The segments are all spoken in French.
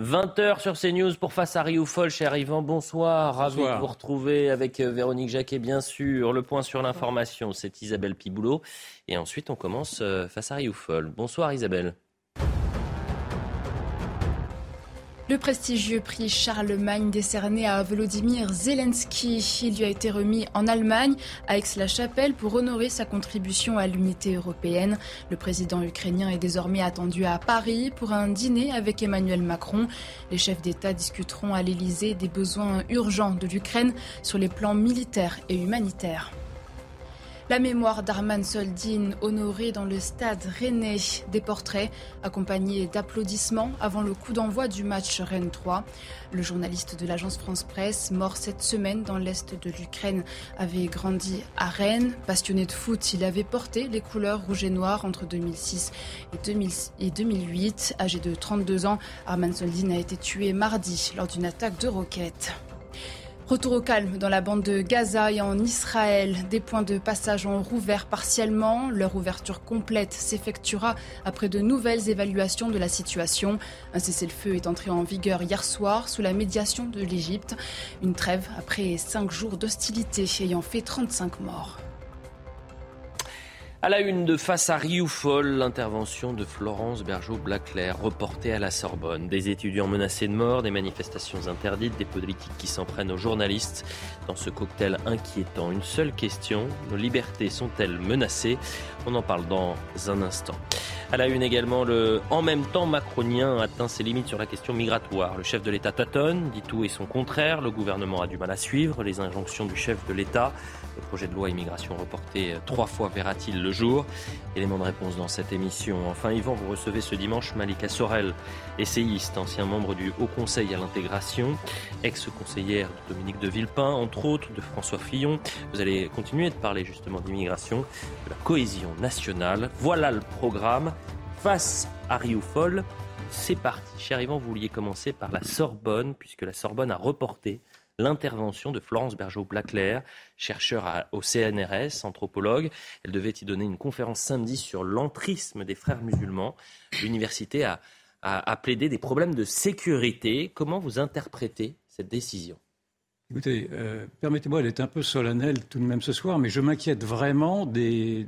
20h sur CNews pour Face à Rioufol. Cher Yvan, bonsoir. Ravi de vous retrouver avec euh, Véronique Jacquet, bien sûr. Le point sur l'information, c'est Isabelle Piboulot. Et ensuite, on commence euh, Face à Rioufol. Bonsoir Isabelle. Le prestigieux prix Charlemagne décerné à Volodymyr Zelensky, lui a été remis en Allemagne, à Aix-la-Chapelle, pour honorer sa contribution à l'unité européenne. Le président ukrainien est désormais attendu à Paris pour un dîner avec Emmanuel Macron. Les chefs d'État discuteront à l'Élysée des besoins urgents de l'Ukraine sur les plans militaires et humanitaires. La mémoire d'Arman Soldin, honoré dans le stade rennais. Des portraits accompagnés d'applaudissements avant le coup d'envoi du match Rennes 3. Le journaliste de l'agence France Presse, mort cette semaine dans l'est de l'Ukraine, avait grandi à Rennes. Passionné de foot, il avait porté les couleurs rouge et noir entre 2006 et 2008. Âgé de 32 ans, Arman Soldin a été tué mardi lors d'une attaque de roquettes. Retour au calme dans la bande de Gaza et en Israël. Des points de passage ont rouvert partiellement. Leur ouverture complète s'effectuera après de nouvelles évaluations de la situation. Un cessez-le-feu est entré en vigueur hier soir sous la médiation de l'Égypte. Une trêve après cinq jours d'hostilité ayant fait 35 morts. À la une de Face à Rioufol, l'intervention de Florence Bergeau-Blaclair, reportée à la Sorbonne. Des étudiants menacés de mort, des manifestations interdites, des politiques qui s'en prennent aux journalistes. Dans ce cocktail inquiétant, une seule question, nos libertés sont-elles menacées? On en parle dans un instant. À la une également, le en même temps macronien atteint ses limites sur la question migratoire. Le chef de l'État tâtonne, dit tout et son contraire. Le gouvernement a du mal à suivre les injonctions du chef de l'État. Projet de loi immigration reporté trois fois verra-t-il le jour Élément de réponse dans cette émission. Enfin, Yvan, vous recevez ce dimanche Malika Sorel, essayiste, ancien membre du Haut Conseil à l'intégration, ex-conseillère de Dominique de Villepin, entre autres de François Fillon. Vous allez continuer de parler justement d'immigration, de la cohésion nationale. Voilà le programme. Face à Rioufol, c'est parti. Cher Yvan, vous vouliez commencer par la Sorbonne, puisque la Sorbonne a reporté l'intervention de Florence Bergeau-Blaclair, chercheur au CNRS, anthropologue. Elle devait y donner une conférence samedi sur l'entrisme des frères musulmans. L'université a, plaidé des problèmes de sécurité. Comment vous interprétez cette décision? Écoutez, euh, permettez-moi d'être un peu solennel tout de même ce soir, mais je m'inquiète vraiment des,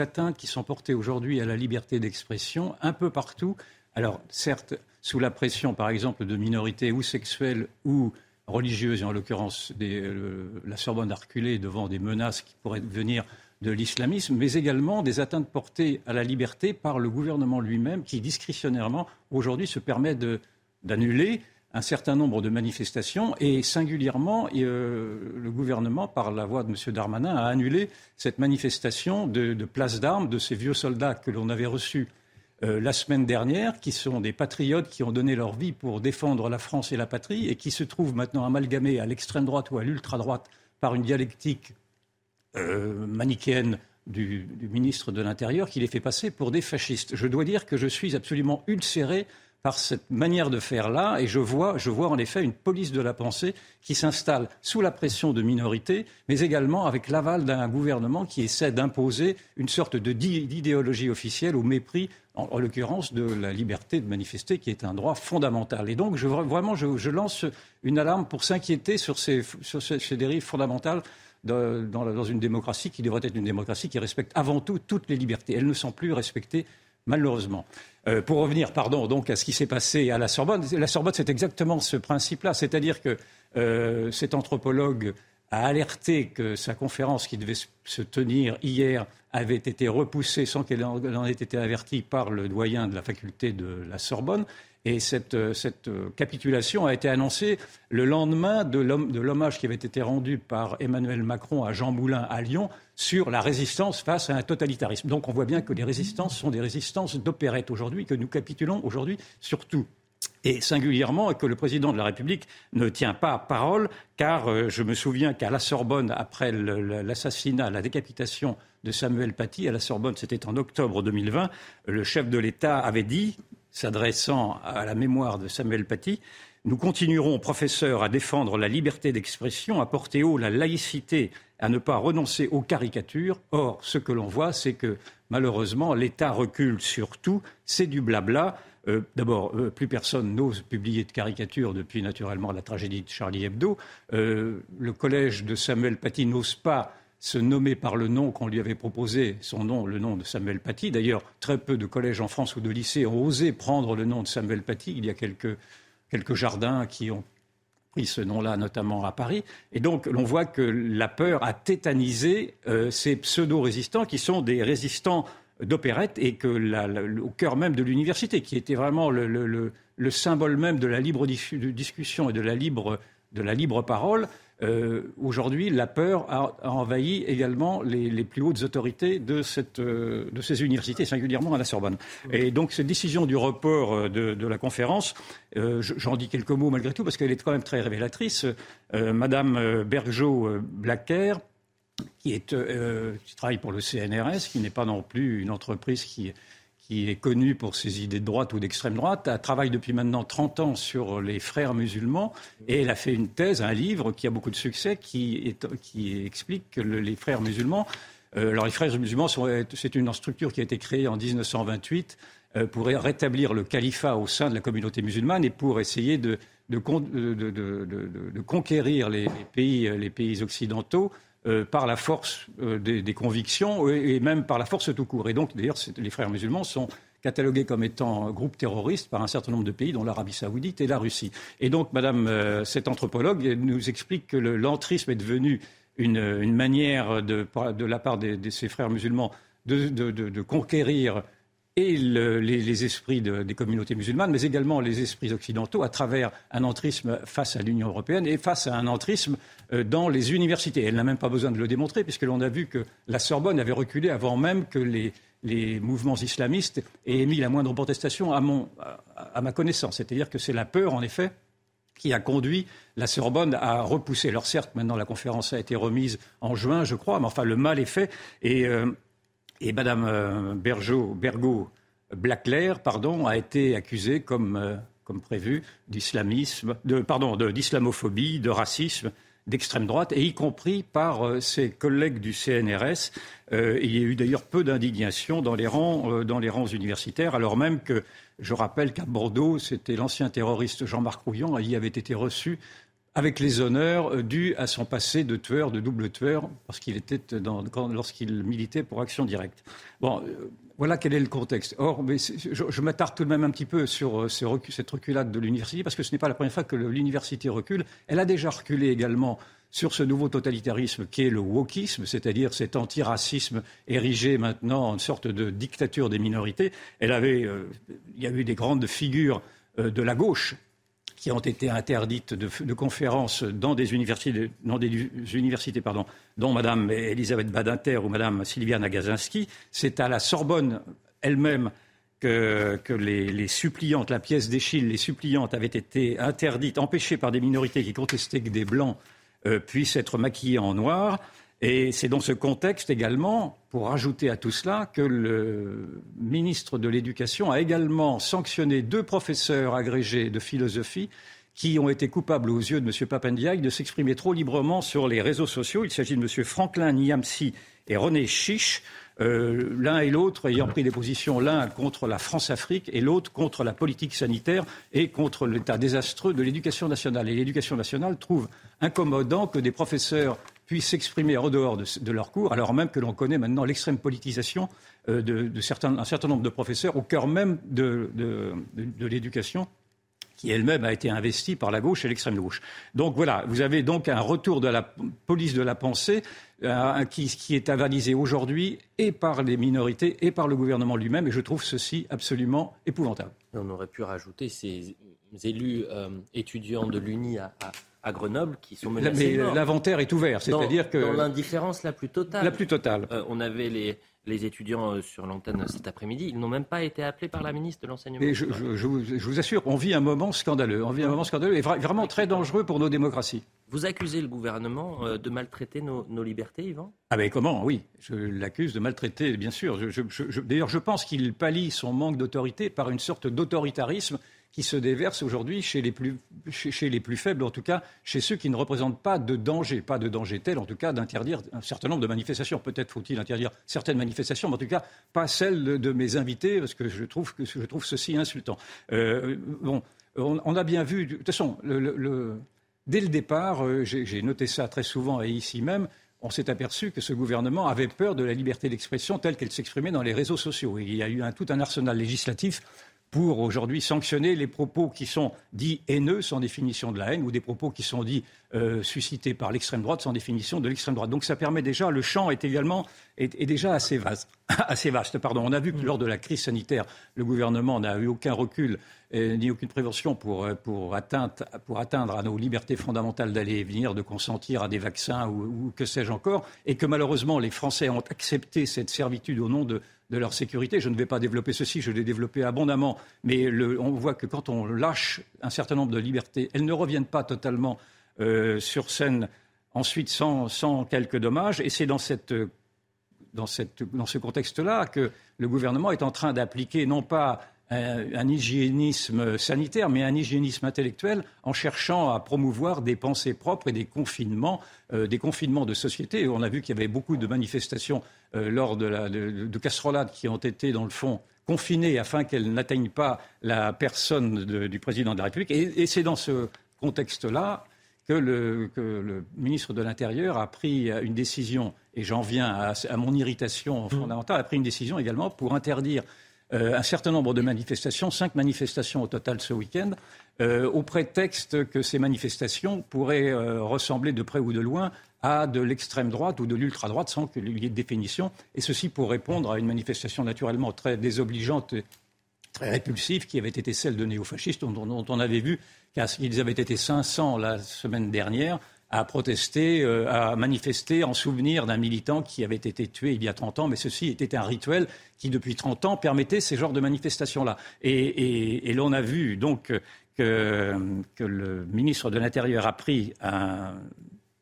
atteintes qui sont portées aujourd'hui à la liberté d'expression un peu partout. Alors, certes, sous la pression, par exemple, de minorités ou sexuelles ou religieuses, en l'occurrence euh, la Sorbonne a reculé devant des menaces qui pourraient venir de l'islamisme, mais également des atteintes portées à la liberté par le gouvernement lui-même qui, discrétionnairement, aujourd'hui se permet d'annuler un certain nombre de manifestations et singulièrement, euh, le gouvernement, par la voix de M. Darmanin, a annulé cette manifestation de place d'armes de ces vieux soldats que l'on avait reçus euh, la semaine dernière, qui sont des patriotes qui ont donné leur vie pour défendre la France et la patrie et qui se trouvent maintenant amalgamés à l'extrême droite ou à l'ultra droite par une dialectique euh, manichéenne du, ministre de l'Intérieur qui les fait passer pour des fascistes. Je dois dire que je suis absolument ulcéré par cette manière de faire là, et je vois, je vois en effet une police de la pensée qui s'installe sous la pression de minorités, mais également avec l'aval d'un gouvernement qui essaie d'imposer une sorte d'idéologie officielle au mépris en, l'occurrence de la liberté de manifester, qui est un droit fondamental. Et donc, je, vraiment, je, lance une alarme pour s'inquiéter sur ces, dérives fondamentales dans, une démocratie qui devrait être une démocratie qui respecte avant tout toutes les libertés. Elles ne sont plus respectées, malheureusement. Euh, pour revenir, pardon, donc à ce qui s'est passé à la Sorbonne, la Sorbonne, c'est exactement ce principe-là, c'est-à-dire que euh, cet anthropologue a alerté que sa conférence qui devait se tenir hier avait été repoussée sans qu'elle en ait été avertie par le doyen de la faculté de la Sorbonne. Et cette, cette capitulation a été annoncée le lendemain de l'hommage qui avait été rendu par Emmanuel Macron à Jean Moulin à Lyon sur la résistance face à un totalitarisme. Donc on voit bien que les résistances sont des résistances d'opérette aujourd'hui, que nous capitulons aujourd'hui surtout. et singulièrement que le président de la République ne tient pas parole, car euh, je me souviens qu'à la Sorbonne, après l'assassinat, la décapitation de Samuel Paty, à la Sorbonne, c'était en octobre 2020, le chef de l'État avait dit, s'adressant à la mémoire de Samuel Paty, nous continuerons, professeurs, à défendre la liberté d'expression, à porter haut la laïcité, à ne pas renoncer aux caricatures. Or, ce que l'on voit, c'est que malheureusement, l'État recule sur tout, c'est du blabla. Euh, d'abord, euh, plus personne n'ose publier de caricatures depuis naturellement la tragédie de Charlie Hebdo. Euh, le collège de Samuel Paty n'ose pas se nommer par le nom qu'on lui avait proposé, son nom, le nom de Samuel Paty. D'ailleurs, très peu de collèges en France ou de lycées ont osé prendre le nom de Samuel Paty. Il y a quelques, quelques jardins qui ont pris ce nom-là, notamment à Paris. Et donc, l'on voit que la peur a tétanisé ces pseudo-résistants qui sont des résistants d'opérette et que au cœur même de l'université, qui était vraiment le, symbole même de la libre discussion et de la libre, de la libre parole, euh, aujourd'hui, la peur a, envahi également les, plus hautes autorités de, cette, euh, de, ces universités, singulièrement à la Sorbonne. Et donc, cette décision du report euh, de, la conférence, j'en dis quelques mots malgré tout, parce qu'elle est quand même très révélatrice. Madame Bergeau-Blacker qui, est, euh, qui travaille pour le CNRS, qui n'est pas non plus une entreprise qui, qui est connue pour ses idées de droite ou d'extrême droite. Elle travaille depuis maintenant 30 ans sur les frères musulmans et elle a fait une thèse, un livre qui a beaucoup de succès, qui, qui explique que les frères musulmans. Euh, alors, les frères musulmans, c'est une structure qui a été créée en 1928 euh, pour rétablir le califat au sein de la communauté musulmane et pour essayer de, conquérir les pays occidentaux euh, par la force euh, des, convictions et, même par la force tout court. Et donc, d'ailleurs, les frères musulmans sont catalogués comme étant groupe terroriste par un certain nombre de pays, dont l'Arabie saoudite et la Russie. Et donc, Madame, euh, cette anthropologue nous explique que l'entrisme est devenu une, manière de, la part de, ces frères musulmans de conquérir et les, esprits des communautés musulmanes, mais également les esprits occidentaux à travers un entrisme face à l'Union européenne et face à un entrisme euh, dans les universités. Elle n'a même pas besoin de le démontrer, puisque l'on a vu que la Sorbonne avait reculé avant même que les, mouvements islamistes aient émis la moindre protestation à, ma connaissance. C'est-à-dire que c'est la peur, en effet, qui a conduit la Sorbonne à repousser. Alors certes, maintenant la conférence a été remise en juin, je crois, mais enfin le mal est fait. Et euh, et Mme euh, Bergeau, Bergot Blackler, pardon, a été accusée comme, euh, comme prévu d'islamisme, de, pardon, d'islamophobie, de, racisme, d'extrême droite, et y compris par euh, ses collègues du CNRS. il y a eu d'ailleurs peu d'indignation dans, les rangs, dans les rangs universitaires, alors même que je rappelle qu'à Bordeaux, c'était l'ancien terroriste Jean-Marc Rouillon, il y avait été reçu avec les honneurs euh, dus à son passé de tueur, de double tueur, lorsqu'il militait pour Action Directe. Bon, euh, voilà quel est le contexte. Or, je, m'attarde tout de même un petit peu sur euh, cette reculade de l'université, parce que ce n'est pas la première fois que l'université recule. Elle a déjà reculé également sur ce nouveau totalitarisme qui est le wokisme, c'est-à-dire cet antiracisme érigé maintenant en sorte de dictature des minorités. Elle avait, il y a eu des grandes figures de la gauche qui ont été interdites de, conférences dans des universités, dans des universités pardon, dont Mme Elisabeth Badinter ou Mme Sylviane Agazinski. C'est à la Sorbonne elle-même que, les, suppliantes, la pièce d'Échille, les suppliantes avaient été interdites, empêchées par des minorités qui contestaient que des blancs euh, puissent être maquillés en noir. Et c'est dans ce contexte également, pour ajouter à tout cela, que le ministre de l'Éducation a également sanctionné deux professeurs agrégés de philosophie qui ont été coupables aux yeux de M. Papendiaï de s'exprimer trop librement sur les réseaux sociaux. Il s'agit de M. Franklin Niamsi et René Chiche, euh, l'un et l'autre ayant pris des positions, l'un contre la France-Afrique et l'autre contre la politique sanitaire et contre l'état désastreux de l'éducation nationale. Et l'éducation nationale trouve incommodant que des professeurs puissent s'exprimer en dehors de, leur cours, alors même que l'on connaît maintenant l'extrême politisation euh, certain nombre de professeurs au cœur même de, l'éducation qui elle-même a été investie par la gauche et l'extrême gauche. Donc voilà, vous avez donc un retour de la police de la pensée euh, qui, qui, est avalisé aujourd'hui et par les minorités et par le gouvernement lui-même, et je trouve ceci absolument épouvantable. On aurait pu rajouter ces élus étudiants de l'UNI à, à, Grenoble qui sont menacés. Mais l'inventaire est ouvert, c'est-à-dire que. Dans l'indifférence la plus totale. La plus totale. on avait les les étudiants euh, sur l'antenne cet après-midi, ils n'ont même pas été appelés par la ministre de l'Enseignement. Je, je, vous, assure, on vit un moment scandaleux. On vit un moment scandaleux et vraiment très dangereux pour nos démocraties. Vous accusez le gouvernement euh, de maltraiter nos, libertés, Yvan? Ah ben comment? Oui, je l'accuse de maltraiter, bien sûr. D'ailleurs, je pense qu'il pallie son manque d'autorité par une sorte d'autoritarisme qui se déverse aujourd'hui chez, les plus, chez, les plus faibles, en tout cas chez ceux qui ne représentent pas de danger, pas de danger tel, en tout cas d'interdire un certain nombre de manifestations. Peut-être faut-il interdire certaines manifestations, mais en tout cas pas celles de, mes invités, parce que je trouve, que, je trouve ceci insultant. Euh, bon, on, a bien vu, de toute façon, le, dès le départ, euh, j'ai noté ça très souvent et ici même, on s'est aperçu que ce gouvernement avait peur de la liberté d'expression telle qu'elle s'exprimait dans les réseaux sociaux. il y a eu tout un arsenal législatif pour aujourd'hui sanctionner les propos qui sont dits haineux sans définition de la haine ou des propos qui sont dits euh, suscités par l'extrême droite sans définition de l'extrême droite. Donc ça permet déjà, le champ est également est, déjà assez vaste. assez vaste pardon. On a vu que lors de la crise sanitaire, le gouvernement n'a eu aucun recul ni aucune prévention pour, euh, pour, atteindre, pour atteindre à nos libertés fondamentales d'aller et venir, de consentir à des vaccins ou, ou que sais-je encore, et que malheureusement les Français ont accepté cette servitude au nom de de leur sécurité. Je ne vais pas développer ceci, je l'ai développé abondamment, mais on voit que quand on lâche un certain nombre de libertés, elles ne reviennent pas totalement euh, sur scène ensuite sans, quelques dommages. Et c'est dans ce contexte-là que le gouvernement est en train d'appliquer non pas un, hygiénisme sanitaire, mais un hygiénisme intellectuel en cherchant à promouvoir des pensées propres et des confinements, euh, des confinements de société. On a vu qu'il y avait beaucoup de manifestations euh, lors de, la, de, casserolades qui ont été, dans le fond, confinées afin qu'elles n'atteignent pas la personne du président de la République. Et, c'est dans ce contexte-là que le, que le, ministre de l'Intérieur a pris une décision, et j'en viens à, mon irritation fondamentale, a pris une décision également pour interdire euh, un certain nombre de manifestations, cinq manifestations au total ce week-end, euh, au prétexte que ces manifestations pourraient euh, ressembler de près ou de loin à de l'extrême droite ou de l'ultra droite sans qu'il y ait de définition, et ceci pour répondre à une manifestation naturellement très désobligeante très répulsive qui avait été celle de néofascistes dont, dont on avait vu qu'ils avaient été 500 la semaine dernière à protester, euh, à manifester en souvenir d'un militant qui avait été tué il y a 30 ans, mais ceci était un rituel qui, depuis 30 ans, permettait ces genres de manifestations-là. Et, l'on a vu donc que, le ministre de l'Intérieur a pris un,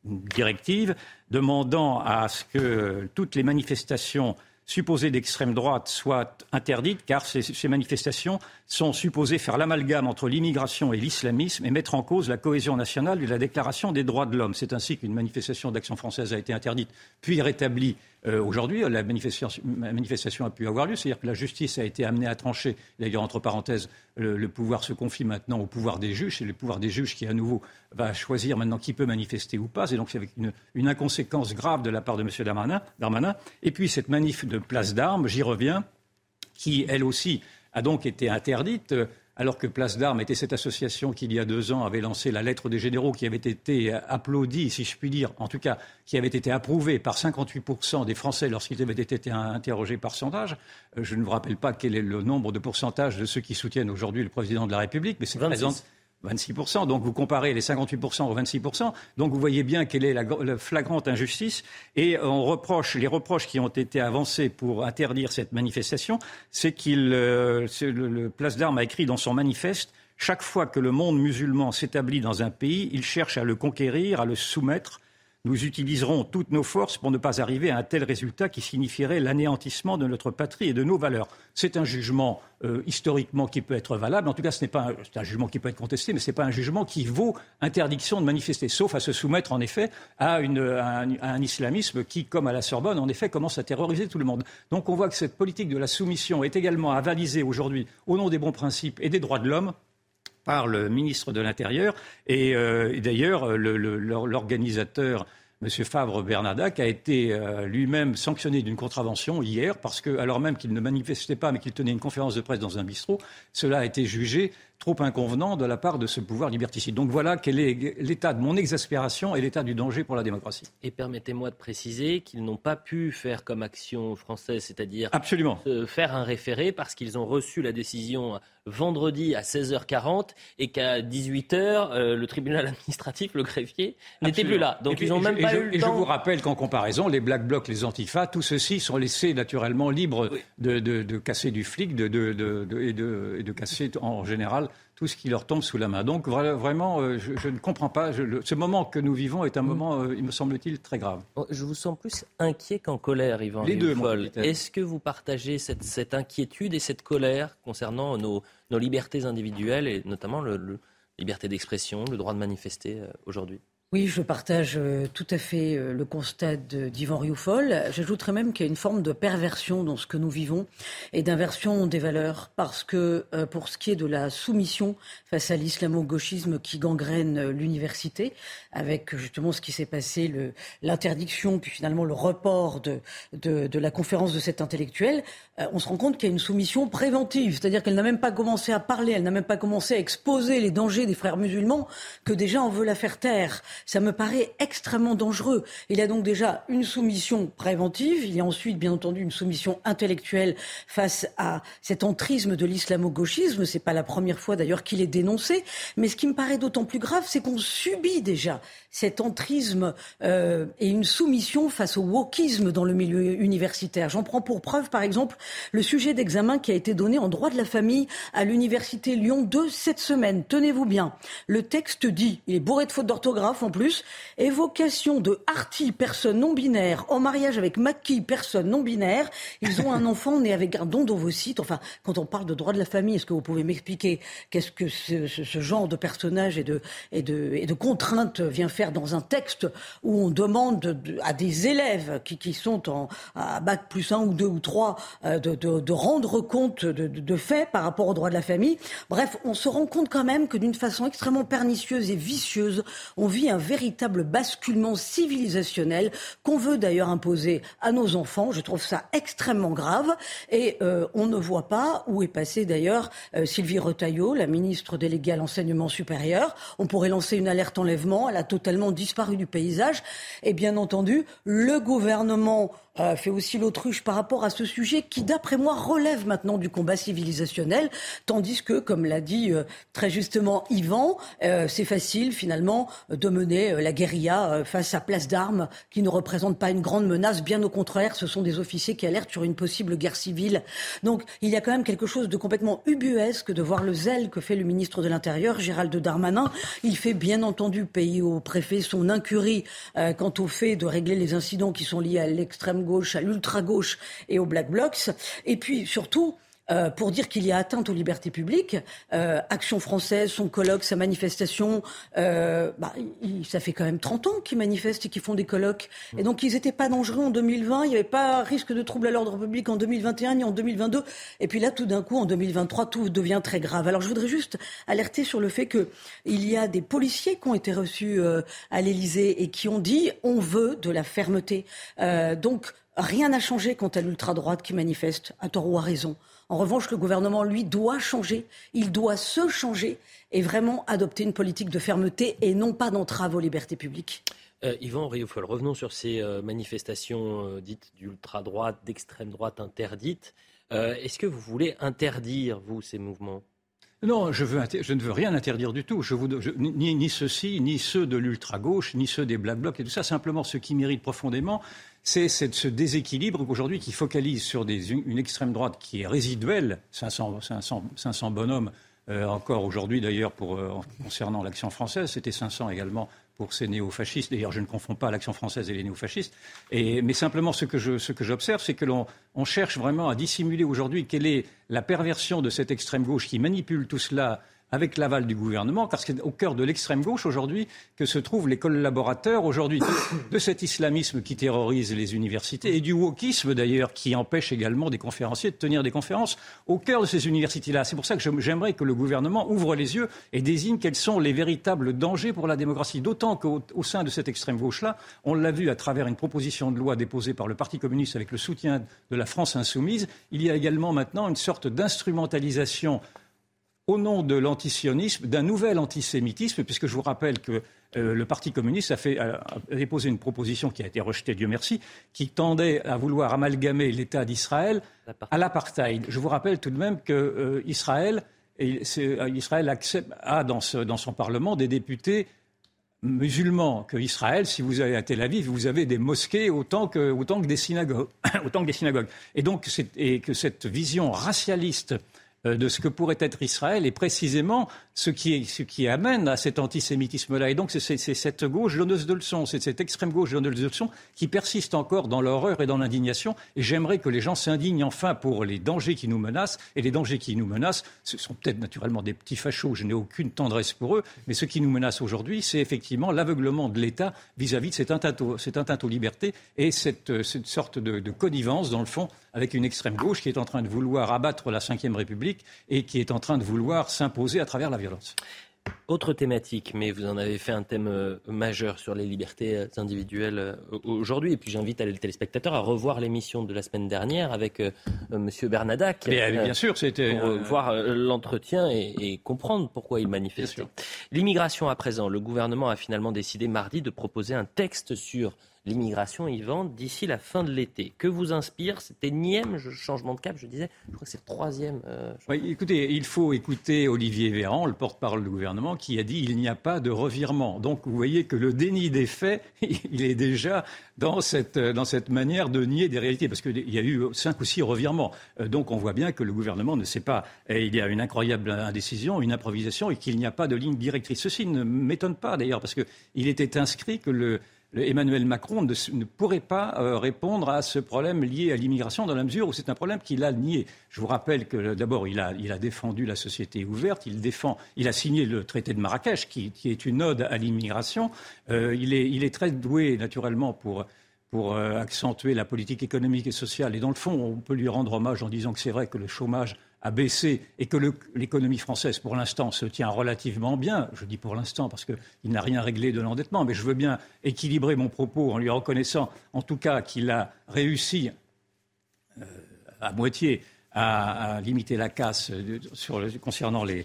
une directive demandant à ce que toutes les manifestations supposées d'extrême droite soient interdites, car ces, ces, manifestations sont supposées faire l'amalgame entre l'immigration et l'islamisme et mettre en cause la cohésion nationale et la déclaration des droits de l'homme. C'est ainsi qu'une manifestation d'action française a été interdite, puis rétablie euh, aujourd'hui, la manifestation, a pu avoir lieu, c'est-à-dire que la justice a été amenée à trancher. D'ailleurs, entre parenthèses, le, pouvoir se confie maintenant au pouvoir des juges. C'est le pouvoir des juges qui, à nouveau, va choisir maintenant qui peut manifester ou pas. Et donc, avec une, inconséquence grave de la part de M. Darmanin, Darmanin. Et puis, cette manif de place d'armes, j'y reviens, qui, elle aussi, a donc été interdite alors que Place d'Armes était cette association qui, il y a deux ans, avait lancé la lettre des généraux, qui avait été applaudie, si je puis dire, en tout cas, qui avait été approuvée par 58% des Français lorsqu'ils avaient été interrogés par sondage. Euh, je ne vous rappelle pas quel est le nombre de pourcentage de ceux qui soutiennent aujourd'hui le président de la République, mais c'est présente. 26%. Donc vous comparez les 58% aux 26%. Donc vous voyez bien quelle est la, flagrante injustice. Et on reproche, les reproches qui ont été avancés pour interdire cette manifestation, c'est qu'il, euh, le, Place d'Armes a écrit dans son manifeste, chaque fois que le monde musulman s'établit dans un pays, il cherche à le conquérir, à le soumettre, nous utiliserons toutes nos forces pour ne pas arriver à un tel résultat qui signifierait l'anéantissement de notre patrie et de nos valeurs. C'est un jugement euh, historiquement qui peut être valable. En tout cas, ce n'est pas un, jugement qui peut être contesté, mais ce n'est pas un jugement qui vaut interdiction de manifester, sauf à se soumettre en effet à, un, à, un, islamisme qui, comme à la Sorbonne, en effet, commence à terroriser tout le monde. Donc on voit que cette politique de la soumission est également avalisée aujourd'hui au nom des bons principes et des droits de l'homme par le ministre de l'Intérieur. Et, euh, d'ailleurs, l'organisateur, M. Favre Bernadac, a été euh, lui-même sanctionné d'une contravention hier, parce que, alors même qu'il ne manifestait pas, mais qu'il tenait une conférence de presse dans un bistrot, cela a été jugé trop inconvenant de la part de ce pouvoir liberticide. Donc voilà quel est l'état de mon exaspération et l'état du danger pour la démocratie. Et permettez-moi de préciser qu'ils n'ont pas pu faire comme action française, c'est-à-dire Absolument. faire un référé parce qu'ils ont reçu la décision vendredi à 16h40 et qu'à 18h, euh, le tribunal administratif, le greffier, n'était plus là. Donc ils n'ont même pas eu le temps. Et je vous rappelle qu'en comparaison, les Black Blocs, les Antifa, tous ceux-ci sont laissés naturellement libres de, casser du flic de, et, de, casser en général tout ce qui leur tombe sous la main. Donc vraiment, euh, je, ne comprends pas. ce moment que nous vivons est un mm. moment, euh, il me semble-t-il, très grave. Je vous sens plus inquiet qu'en colère, Yvan. Les deux, Est-ce que vous partagez cette, inquiétude et cette colère concernant nos, libertés individuelles et notamment la liberté d'expression, le droit de manifester euh, aujourd'hui? Oui, je partage euh, tout à fait euh, le constat d'Yvan Rioufol. J'ajouterais même qu'il y a une forme de perversion dans ce que nous vivons et d'inversion des valeurs, parce que euh, pour ce qui est de la soumission face à l'islamo-gauchisme qui gangrène l'université, avec justement ce qui s'est passé, l'interdiction, puis finalement le report de, de, de, la conférence de cet intellectuel, on se rend compte qu'il y a une soumission préventive, c'est-à-dire qu'elle n'a même pas commencé à parler, elle n'a même pas commencé à exposer les dangers des frères musulmans, que déjà on veut la faire taire. Ça me paraît extrêmement dangereux. Il y a donc déjà une soumission préventive, il y a ensuite, bien entendu, une soumission intellectuelle face à cet entrisme de l'islamo-gauchisme. C'est pas la première fois d'ailleurs qu'il est dénoncé. Mais ce qui me paraît d'autant plus grave, c'est qu'on subit déjà cet entrisme euh, et une soumission face au wokisme dans le milieu universitaire. J'en prends pour preuve, par exemple, le sujet d'examen qui a été donné en droit de la famille à l'université Lyon 2 cette semaine. Tenez-vous bien. Le texte dit, il est bourré de fautes d'orthographe en plus, évocation de Arty, personne non binaire, en mariage avec Maki, personne non binaire. Ils ont un enfant né avec un don d'ovocyte. Enfin, quand on parle de droit de la famille, est-ce que vous pouvez m'expliquer qu'est-ce que ce, ce, genre de personnage et de, et de, et de contraintes vient faire dans un texte où on demande à des élèves qui, qui sont en, à bac plus un ou deux ou trois euh, de, de, de, rendre compte de, de, faits par rapport au droit de la famille? Bref, on se rend compte quand même que d'une façon extrêmement pernicieuse et vicieuse, on vit un véritable basculement civilisationnel qu'on veut d'ailleurs imposer à nos enfants. Je trouve ça extrêmement grave et euh, on ne voit pas où est passée d'ailleurs euh, Sylvie Retailleau, la ministre déléguée à l'enseignement supérieur. On pourrait lancer une alerte enlèvement. Elle a totalement disparu du paysage. Et bien entendu, le gouvernement euh, fait aussi l'autruche par rapport à ce sujet qui, d'après moi, relève maintenant du combat civilisationnel, tandis que, comme l'a dit euh, très justement Yvan, euh, c'est facile finalement de mener la guérilla face à place d'armes qui ne représente pas une grande menace. Bien au contraire, ce sont des officiers qui alertent sur une possible guerre civile. Donc il y a quand même quelque chose de complètement ubuesque de voir le zèle que fait le ministre de l'Intérieur, Gérald Darmanin. Il fait bien entendu payer au préfet son incurie quant au fait de régler les incidents qui sont liés à l'extrême gauche, à l'ultra-gauche et aux Black Blocs. Et puis surtout, euh, pour dire qu'il y a atteinte aux libertés publiques. Euh, Action française, son colloque, sa manifestation, euh, bah, ça fait quand même 30 ans qu'ils manifestent et qu'ils font des colloques. Et donc ils n'étaient pas dangereux en 2020, il n'y avait pas risque de trouble à l'ordre public en 2021 ni en 2022. Et puis là, tout d'un coup, en 2023, tout devient très grave. Alors je voudrais juste alerter sur le fait qu'il y a des policiers qui ont été reçus à l'Élysée et qui ont dit on veut de la fermeté. donc rien n'a changé quant à l'ultra-droite qui manifeste, à tort ou à raison. En revanche, le gouvernement, lui, doit changer. Il doit se changer et vraiment adopter une politique de fermeté et non pas d'entrave aux libertés publiques. Euh, Yvan Rioufol, revenons sur ces euh, manifestations euh, dites d'ultra-droite, d'extrême droite interdites. Est-ce que vous voulez interdire, vous, ces mouvements? Non, je, je, ne veux rien interdire du tout. Je vous, ni, ni ceux-ci, ni ceux de l'ultra-gauche, ni ceux des Black Blocs et tout ça. Simplement, ce qui mérite profondément, c'est ce déséquilibre aujourd'hui qui focalise sur une extrême droite qui est résiduelle, 500, 500, bonhommes euh, encore aujourd'hui d'ailleurs euh, concernant l'action française, c'était 500 également pour ces néofascistes. D'ailleurs, je ne confonds pas l'action française et les néofascistes. Et, mais simplement, ce que, j'observe, c'est que l'on cherche vraiment à dissimuler aujourd'hui quelle est la perversion de cette extrême gauche qui manipule tout cela avec l'aval du gouvernement, parce que c'est au cœur de l'extrême gauche aujourd'hui que se trouvent les collaborateurs aujourd'hui de, cet islamisme qui terrorise les universités et du wokisme d'ailleurs qui empêche également des conférenciers de tenir des conférences au cœur de ces universités-là. C'est pour ça que j'aimerais que le gouvernement ouvre les yeux et désigne quels sont les véritables dangers pour la démocratie. D'autant qu'au sein de cette extrême gauche-là, on l'a vu à travers une proposition de loi déposée par le Parti communiste avec le soutien de la France insoumise, il y a également maintenant une sorte d'instrumentalisation au nom de l'antisionisme, d'un nouvel antisémitisme, puisque je vous rappelle que euh, le Parti communiste a, fait, déposé une proposition qui a été rejetée, Dieu merci, qui tendait à vouloir amalgamer l'État d'Israël à l'apartheid. Je vous rappelle tout de même que Israël, a dans, son Parlement des députés musulmans que Israël, si vous allez à Tel Aviv, vous avez des mosquées autant que, des synagogues. autant que des synagogues. Et donc, et que cette vision racialiste euh, de ce que pourrait être Israël est précisément ce qui, amène à cet antisémitisme-là. Et donc c'est cette gauche donneuse de leçons, c'est cette extrême gauche donneuse de leçons qui persiste encore dans l'horreur et dans l'indignation. Et j'aimerais que les gens s'indignent enfin pour les dangers qui nous menacent. Et les dangers qui nous menacent, ce sont peut-être naturellement des petits fachos, je n'ai aucune tendresse pour eux, mais ce qui nous menace aujourd'hui, c'est effectivement l'aveuglement de l'État vis-à-vis de cette atteinte, aux, libertés et cette, cette sorte de connivence, dans le fond, avec une extrême gauche qui est en train de vouloir abattre la Ve République et qui est en train de vouloir s'imposer à travers la violence. Autre thématique, mais vous en avez fait un thème euh, majeur sur les libertés euh, individuelles euh, aujourd'hui. Et puis j'invite les téléspectateurs à revoir l'émission de la semaine dernière avec M. Bernadac. bien sûr, c'était. Pour voir l'entretien et, et, comprendre pourquoi il manifestait. L'immigration à présent. Le gouvernement a finalement décidé mardi de proposer un texte sur l'immigration, Yvan, d'ici la fin de l'été. Que vous inspire cet énième changement de cap Je disais, je crois que c'est le troisième. Euh, écoutez, il faut écouter Olivier Véran, le porte-parole du gouvernement, qui a dit il n'y a pas de revirement. Donc vous voyez que le déni des faits, il est déjà dans cette, dans cette manière de nier des réalités, parce qu'il y a eu cinq ou six revirements. Euh, donc on voit bien que le gouvernement ne sait pas. Et il y a une incroyable indécision, une improvisation, et qu'il n'y a pas de ligne directrice. Ceci ne m'étonne pas d'ailleurs, parce qu'il était inscrit que le Emmanuel Macron ne, pourrait pas euh, répondre à ce problème lié à l'immigration dans la mesure où c'est un problème qu'il a nié. Je vous rappelle que d'abord, il a, défendu la société ouverte, il, défend, il a signé le traité de Marrakech qui, est une ode à l'immigration. Euh, il, est, très doué naturellement pour pour euh, accentuer la politique économique et sociale. Et dans le fond, on peut lui rendre hommage en disant que c'est vrai que le chômage a baissé et que l'économie française, pour l'instant, se tient relativement bien, je dis pour l'instant parce qu'il n'a rien réglé de l'endettement, mais je veux bien équilibrer mon propos en lui reconnaissant, en tout cas, qu'il a réussi euh, à moitié à, limiter la casse concernant les,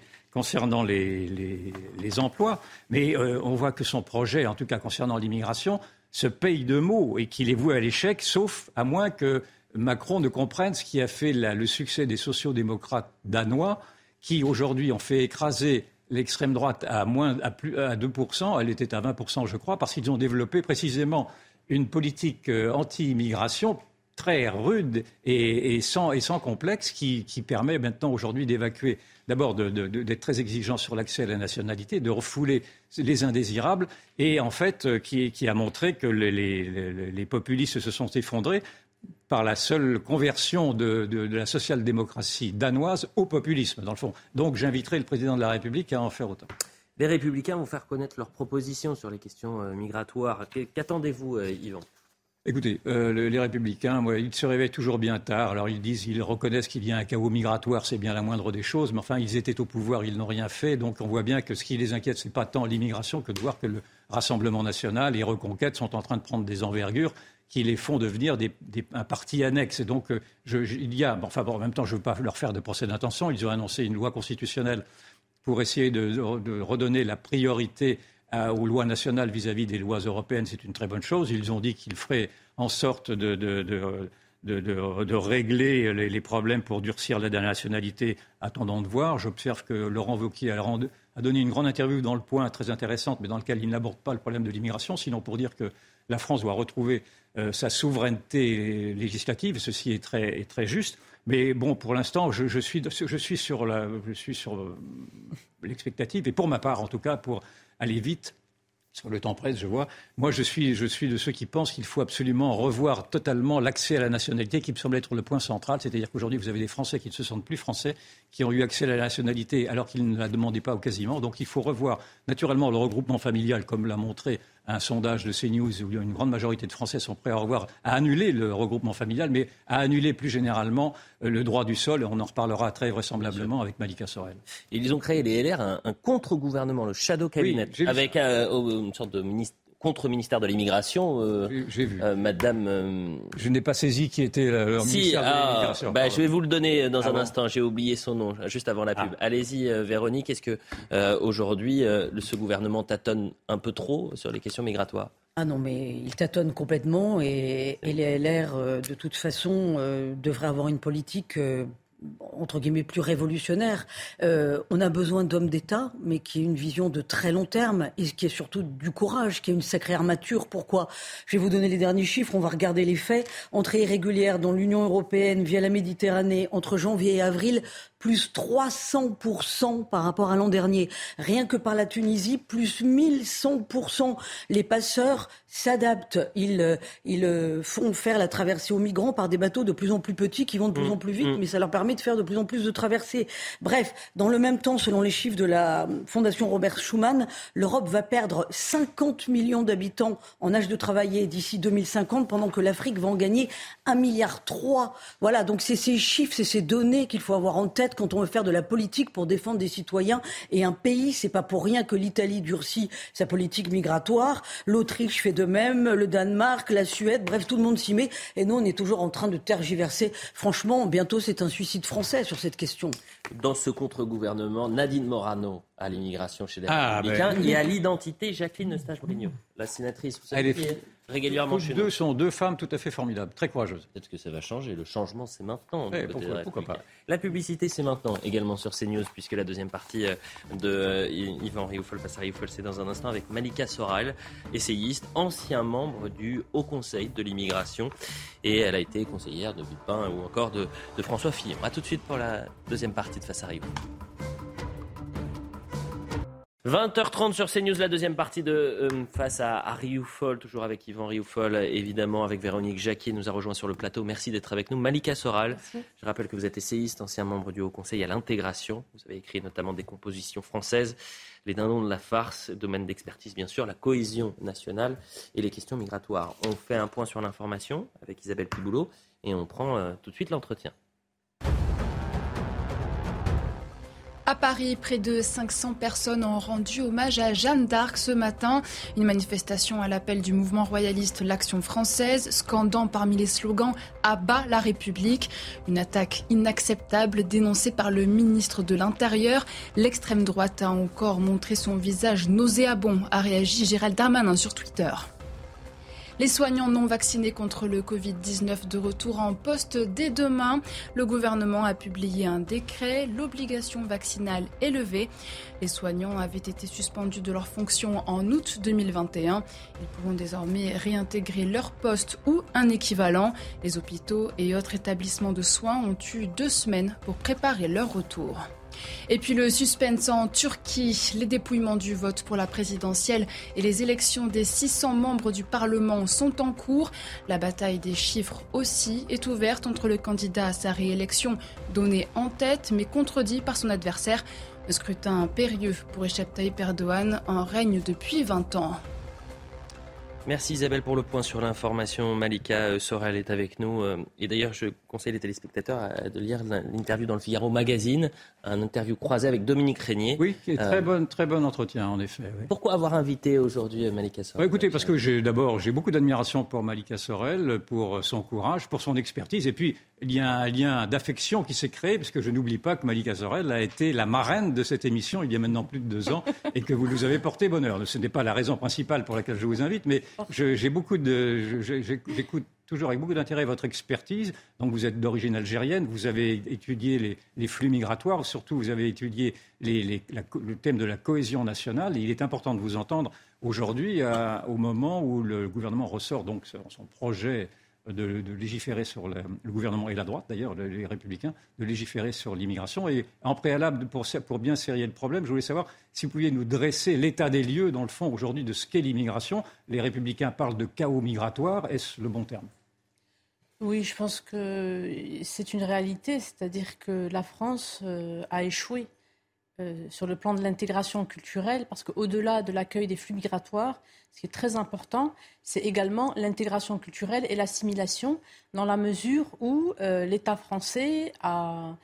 emplois, mais euh, on voit que son projet, en tout cas concernant l'immigration, se paye de mots et qu'il est voué à l'échec, sauf à moins que Macron ne comprenne ce qui a fait le succès des sociaux-démocrates danois, qui aujourd'hui ont fait écraser l'extrême droite à, moins, à, plus, à 2%, elle était à 20% je crois, parce qu'ils ont développé précisément une politique euh, anti-immigration très rude et, sans, et sans, complexe qui, permet maintenant aujourd'hui d'évacuer, d'abord d'être très exigeant sur l'accès à la nationalité, de refouler les indésirables et en fait euh, qui, a montré que les populistes se sont effondrés par la seule conversion de, la social-démocratie danoise au populisme, dans le fond. Donc j'inviterai le président de la République à en faire autant. Les républicains vont faire connaître leurs propositions sur les questions euh, migratoires. Qu'attendez-vous, euh, Yvan? Écoutez, euh, les républicains, ils se réveillent toujours bien tard. Alors ils disent, ils reconnaissent qu'il y a un chaos migratoire, c'est bien la moindre des choses. Mais enfin, ils étaient au pouvoir, ils n'ont rien fait. Donc on voit bien que ce qui les inquiète, ce n'est pas tant l'immigration que de voir que le Rassemblement national et Reconquête sont en train de prendre des envergures qui les font devenir un parti annexe. Donc, euh, il y a, enfin, en même temps, je ne veux pas leur faire de procès d'intention. Ils ont annoncé une loi constitutionnelle pour essayer de, redonner la priorité aux lois nationales vis-à-vis des lois européennes. C'est une très bonne chose. Ils ont dit qu'ils feraient en sorte de, régler les, problèmes pour durcir la nationalité. Attendons de voir. J'observe que Laurent Wauquiez a donné une grande interview dans Le Point, très intéressante, mais dans laquelle il n'aborde pas le problème de l'immigration, sinon pour dire que la France doit retrouver euh, sa souveraineté législative. Ceci est très, est très juste. Mais bon, pour l'instant, je, suis, je, suis, sur euh, l'expectative, et pour ma part, en tout cas, pour aller vite, sur le temps presse, je vois. Moi, je suis, je suis de ceux qui pensent qu'il faut absolument revoir totalement l'accès à la nationalité, qui me semble être le point central. C'est-à-dire qu'aujourd'hui, vous avez des Français qui ne se sentent plus Français, qui ont eu accès à la nationalité alors qu'ils ne la demandaient pas ou quasiment. Donc, il faut revoir naturellement le regroupement familial, comme l'a montré un sondage de CNews où une grande majorité de Français sont prêts à revoir, à annuler le regroupement familial, mais à annuler plus généralement euh, le droit du sol. On en reparlera très vraisemblablement avec Malika Sorel. Ils ont créé, les LR, un, contre-gouvernement, le Shadow Cabinet, avec euh, une sorte de ministre contre-ministère de l'immigration. J'ai vu. Madame. Je n'ai pas saisi qui était leur si, ministère de ah, l'immigration. Bah, je vais vous le donner dans Ah un bon instant. J'ai oublié son nom juste avant la pub. Ah. Allez-y, Véronique. Est-ce que aujourd'hui, ce gouvernement tâtonne un peu trop sur les questions migratoires? Ah non, mais il tâtonne complètement et, et les LR, euh, de toute façon, euh, devraient avoir une politique. Entre guillemets plus révolutionnaire. Euh, on a besoin d'hommes d'État, mais qui aient une vision de très long terme et qui est surtout du courage, qui ait une sacrée armature. Pourquoi? Je vais vous donner les derniers chiffres, on va regarder les faits. Entrée irrégulière dans l'Union européenne via la Méditerranée entre janvier et avril, plus 300% par rapport à l'an dernier. Rien que par la Tunisie, plus 1100%. Les passeurs s'adaptent. Ils, euh, ils euh, font faire la traversée aux migrants par des bateaux de plus en plus petits qui vont de plus en plus vite, mais ça leur permet de faire de plus en plus de traversées. Bref, dans le même temps, selon les chiffres de la Fondation Robert Schuman, l'Europe va perdre 50 millions d'habitants en âge de travailler d'ici 2050, pendant que l'Afrique va en gagner 1,3 milliard. Voilà, donc c'est ces chiffres, c'est ces données qu'il faut avoir en tête quand on veut faire de la politique pour défendre des citoyens. Et un pays, c'est pas pour rien que l'Italie durcit sa politique migratoire, l'Autriche fait de même, le Danemark, la Suède, bref, tout le monde s'y met. Et nous, on est toujours en train de tergiverser. Franchement, bientôt, c'est un suicide français sur cette question. Dans ce contre-gouvernement, Nadine Morano à l'immigration chez les Ah, Républicains ben. et à l'identité Jacqueline Eustache-Brinio, la sénatrice. Vous savez, Régulièrement chez deux nous. sont deux femmes tout à fait formidables, très courageuses. Peut-être que ça va changer. Le changement, c'est maintenant. Eh, pourquoi- pas? La publicité, c'est maintenant, également sur CNews, puisque la deuxième partie euh, de euh, Yvan Rioufol face à Rioufol, c'est dans un instant avec Malika Soral, essayiste, ancien membre du Haut Conseil de l'immigration. Et elle a été conseillère de Villepin ou encore de, de François Fillon. A tout de suite pour la deuxième partie de Face à Rioufol. 20h30 sur CNews, la deuxième partie de euh, Face à, à Rioufol, toujours avec Yvan Rioufol, évidemment avec Véronique Jacquier, nous a rejoint sur le plateau. Merci d'être avec nous. Malika Soral, je rappelle que vous êtes essayiste, ancien membre du Haut Conseil à l'intégration. Vous avez écrit notamment des compositions françaises, Les Dindons de la farce, domaine d'expertise bien sûr, la cohésion nationale et les questions migratoires. On fait un point sur l'information avec Isabelle Piboulot et on prend euh, tout de suite l'entretien. À Paris, près de 500 personnes ont rendu hommage à Jeanne d'Arc ce matin. Une manifestation à l'appel du mouvement royaliste L'Action française, scandant parmi les slogans À bas la République. Une attaque inacceptable dénoncée par le ministre de l'Intérieur. L'extrême droite a encore montré son visage nauséabond, a réagi Gérald Darmanin sur Twitter. Les soignants non vaccinés contre le Covid-19 de retour en poste dès demain. Le gouvernement a publié un décret. L'obligation vaccinale est levée. Les soignants avaient été suspendus de leurs fonctions en août 2021. Ils pourront désormais réintégrer leur poste ou un équivalent. Les hôpitaux et autres établissements de soins ont eu deux semaines pour préparer leur retour. Et puis le suspense en Turquie, les dépouillements du vote pour la présidentielle et les élections des 600 membres du Parlement sont en cours. La bataille des chiffres aussi est ouverte entre le candidat à sa réélection, donné en tête mais contredit par son adversaire. Le scrutin périlleux pour Recep Tayyip Erdogan en règne depuis 20 ans. Merci Isabelle pour le point sur l'information. Malika euh, Sorel est avec nous. euh, Et d'ailleurs, je conseille les téléspectateurs à- de lire l'interview dans le Figaro Magazine, un interview croisé avec Dominique Régnier. Oui, qui est Euh, très, bon, très bon entretien, en effet. oui. Pourquoi avoir invité aujourd'hui euh, Malika Sorel? Ouais, écoutez, parce que j'ai d'abord j'ai beaucoup d'admiration pour Malika Sorel, pour son courage, pour son expertise, et puis il y a un lien d'affection qui s'est créé, parce que je n'oublie pas que Malika Sorel a été la marraine de cette émission il y a maintenant plus de deux ans, et que vous nous avez porté bonheur. Ce n'est pas la raison principale pour laquelle je vous invite, mais je- j'ai beaucoup de, j'écoute toujours avec beaucoup d'intérêt votre expertise. Donc vous êtes d'origine algérienne, vous avez étudié les, flux migratoires, surtout vous avez étudié le thème de la cohésion nationale. Et il est important de vous entendre aujourd'hui, à- au moment où le gouvernement ressort donc son projet de, légiférer sur le, gouvernement et la droite d'ailleurs, les, républicains, de légiférer sur l'immigration. Et en préalable, pour, pour bien serrer le problème, je voulais savoir si vous pouviez nous dresser l'état des lieux, dans le fond, aujourd'hui, de ce qu'est l'immigration. Les républicains parlent de chaos migratoire. Est-ce le bon terme? Oui, je pense que c'est une réalité, c'est-à-dire que la France euh, a échoué euh, sur le plan de l'intégration culturelle, parce qu'au-delà de l'accueil des flux migratoires, ce qui est très important, c'est également l'intégration culturelle et l'assimilation, dans la mesure où euh, l'État français a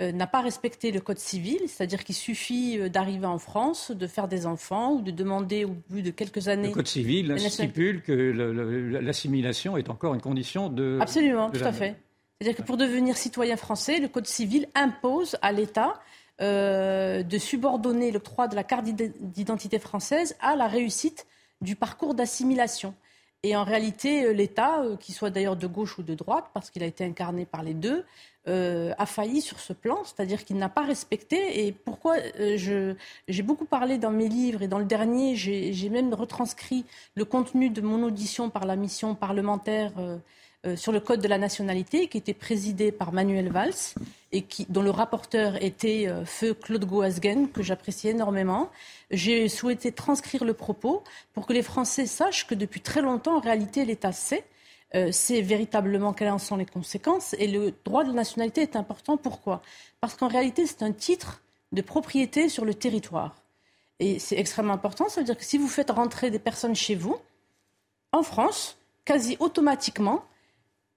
euh, n'a pas respecté le code civil, c'est-à-dire qu'il suffit euh, d'arriver en France, de faire des enfants ou de demander au bout de quelques années. Le code civil stipule que l'assimilation est encore une condition de. Absolument, tout à fait. C'est-à-dire que pour devenir citoyen français, le code civil impose à l'État euh, de subordonner l'octroi de la carte d'identité française à la réussite du parcours d'assimilation. Et en réalité, l'État, qu'il soit d'ailleurs de gauche ou de droite, parce qu'il a été incarné par les deux, euh, a failli sur ce plan, c'est-à-dire qu'il n'a pas respecté. Et pourquoi euh, j'ai beaucoup parlé dans mes livres et dans le dernier, j'ai même retranscrit le contenu de mon audition par la mission parlementaire euh, sur le code de la nationalité, qui était présidée par Manuel Valls et dont le rapporteur était feu Claude Goasgen, que j'apprécie énormément. J'ai souhaité transcrire le propos pour que les Français sachent que depuis très longtemps, en réalité, l'État sait euh, c'est véritablement quelles en sont les conséquences. Et le droit de nationalité est important. Pourquoi? Parce qu'en réalité, c'est un titre de propriété sur le territoire. Et c'est extrêmement important. Ça veut dire que si vous faites rentrer des personnes chez vous, en France, quasi automatiquement,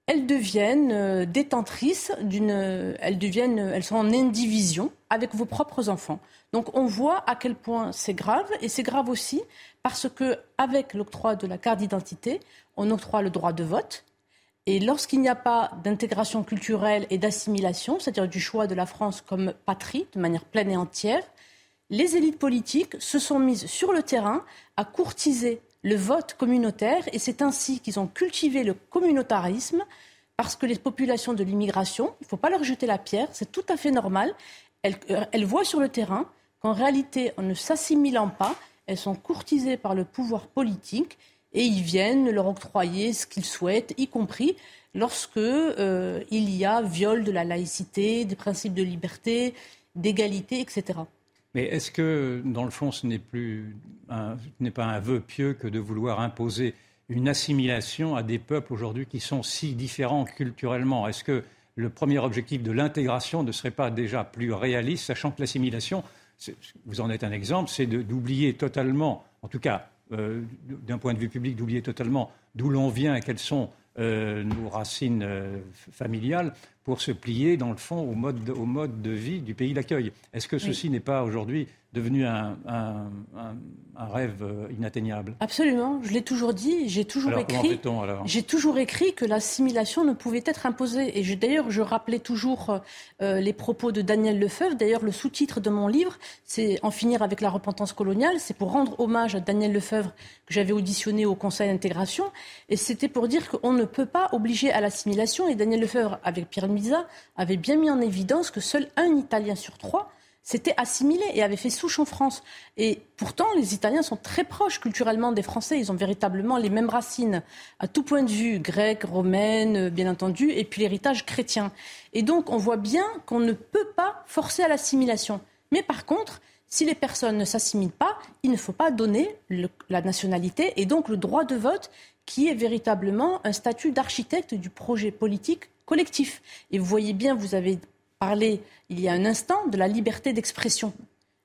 elles deviennent euh, détentrices d'une. Elles deviennent. Elles sont en indivision avec vos propres enfants. Donc on voit à quel point c'est grave et c'est grave aussi parce que avec l'octroi de la carte d'identité, on octroie le droit de vote. Et lorsqu'il n'y a pas d'intégration culturelle et d'assimilation, c'est-à-dire du choix de la France comme patrie de manière pleine et entière, les élites politiques se sont mises sur le terrain à courtiser le vote communautaire et c'est ainsi qu'ils ont cultivé le communautarisme parce que les populations de l'immigration, il ne faut pas leur jeter la pierre, c'est tout à fait normal, elles, euh, elles voient sur le terrain qu'en réalité, en ne s'assimilant pas, elles sont courtisées par le pouvoir politique et ils viennent leur octroyer ce qu'ils souhaitent, y compris lorsque euh, il y a viol de la laïcité, des principes de liberté, d'égalité, etc. Mais est-ce que, dans le fond, ce n'est plus pas un vœu pieux que de vouloir imposer une assimilation à des peuples aujourd'hui qui sont si différents culturellement? Est-ce que le premier objectif de l'intégration ne serait pas déjà plus réaliste, sachant que l'assimilation, vous en êtes un exemple, c'est d'oublier totalement, en tout cas euh, d'un point de vue public, d'oublier totalement d'où l'on vient et quelles sont euh, nos racines euh, familiales pour se plier, dans le fond, au mode de, au mode de vie du pays d'accueil. Est-ce que ceci n'est pas aujourd'hui devenu un, rêve euh, inatteignable? Absolument, je l'ai toujours dit, j'ai toujours écrit. J'ai toujours écrit que l'assimilation ne pouvait être imposée. Et d'ailleurs, je rappelais toujours euh, les propos de Daniel Lefebvre. D'ailleurs, le sous-titre de mon livre, c'est En finir avec la repentance coloniale. C'est pour rendre hommage à Daniel Lefebvre que j'avais auditionné au Conseil d'intégration. Et c'était pour dire qu'on ne peut pas obliger à l'assimilation. Et Daniel Lefebvre, avec Pierre Avait bien mis en évidence que seul un Italien sur trois s'était assimilé et avait fait souche en France. Et pourtant, les Italiens sont très proches culturellement des Français. Ils ont véritablement les mêmes racines, à tout point de vue, grecque, romaine, bien entendu, et puis l'héritage chrétien. Et donc, on voit bien qu'on ne peut pas forcer à l'assimilation. Mais par contre, si les personnes ne s'assimilent pas, il ne faut pas donner la nationalité et donc le droit de vote qui est véritablement un statut d'architecte du projet politique collectif. Et vous voyez bien, vous avez parlé il y a un instant de la liberté d'expression.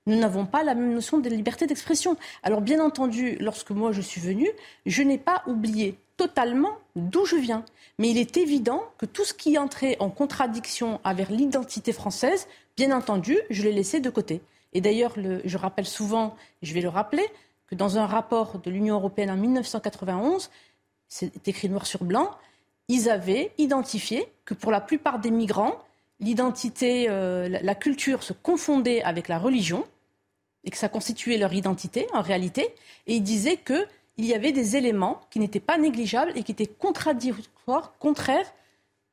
Nous n'avons pas la même notion de liberté d'expression. Alors bien entendu, lorsque moi je suis venue, je n'ai pas oublié totalement d'où je viens. Mais il est évident que tout ce qui entrait en contradiction avec l'identité française, bien entendu, je l'ai laissé de côté. Et d'ailleurs, je rappelle souvent, je vais le rappeler, que dans un rapport de l'Union européenne en 1991, c'est écrit noir sur blanc, ils avaient identifié que pour la plupart des migrants, l'identité, euh, la culture se confondait avec la religion et que ça constituait leur identité en réalité. Et ils disaient qu'il y avait des éléments qui n'étaient pas négligeables et qui étaient contradictoires, contraires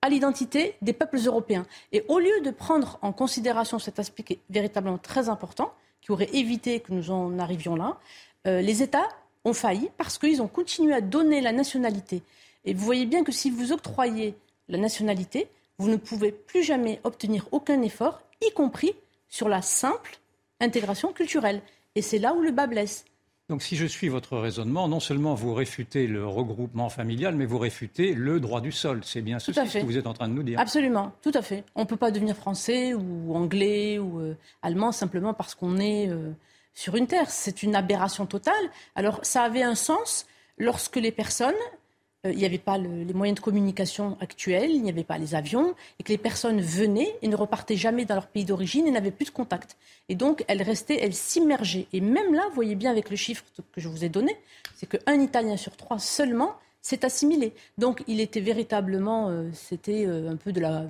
à l'identité des peuples européens. Et au lieu de prendre en considération cet aspect qui est véritablement très important, qui aurait évité que nous en arrivions là, euh, les États ont failli parce qu'ils ont continué à donner la nationalité. Et vous voyez bien que si vous octroyez la nationalité, vous ne pouvez plus jamais obtenir aucun effort, y compris sur la simple intégration culturelle. Et c'est là où le bas blesse. Donc si je suis votre raisonnement, non seulement vous réfutez le regroupement familial, mais vous réfutez le droit du sol. C'est bien ce que vous êtes en train de nous dire. Absolument, tout à fait. On ne peut pas devenir français ou anglais ou euh, allemand simplement parce qu'on est euh, sur une terre. C'est une aberration totale. Alors ça avait un sens lorsque les personnes euh, il n'y avait pas les moyens de communication actuels, il n'y avait pas les avions, et que les personnes venaient et ne repartaient jamais dans leur pays d'origine et n'avaient plus de contact. Et donc, elles restaient, elles s'immergeaient. Et même là, vous voyez bien avec le chiffre que je vous ai donné, c'est qu'un Italien sur trois seulement s'est assimilé. Donc, il était véritablement, euh, c'était euh, un peu de la,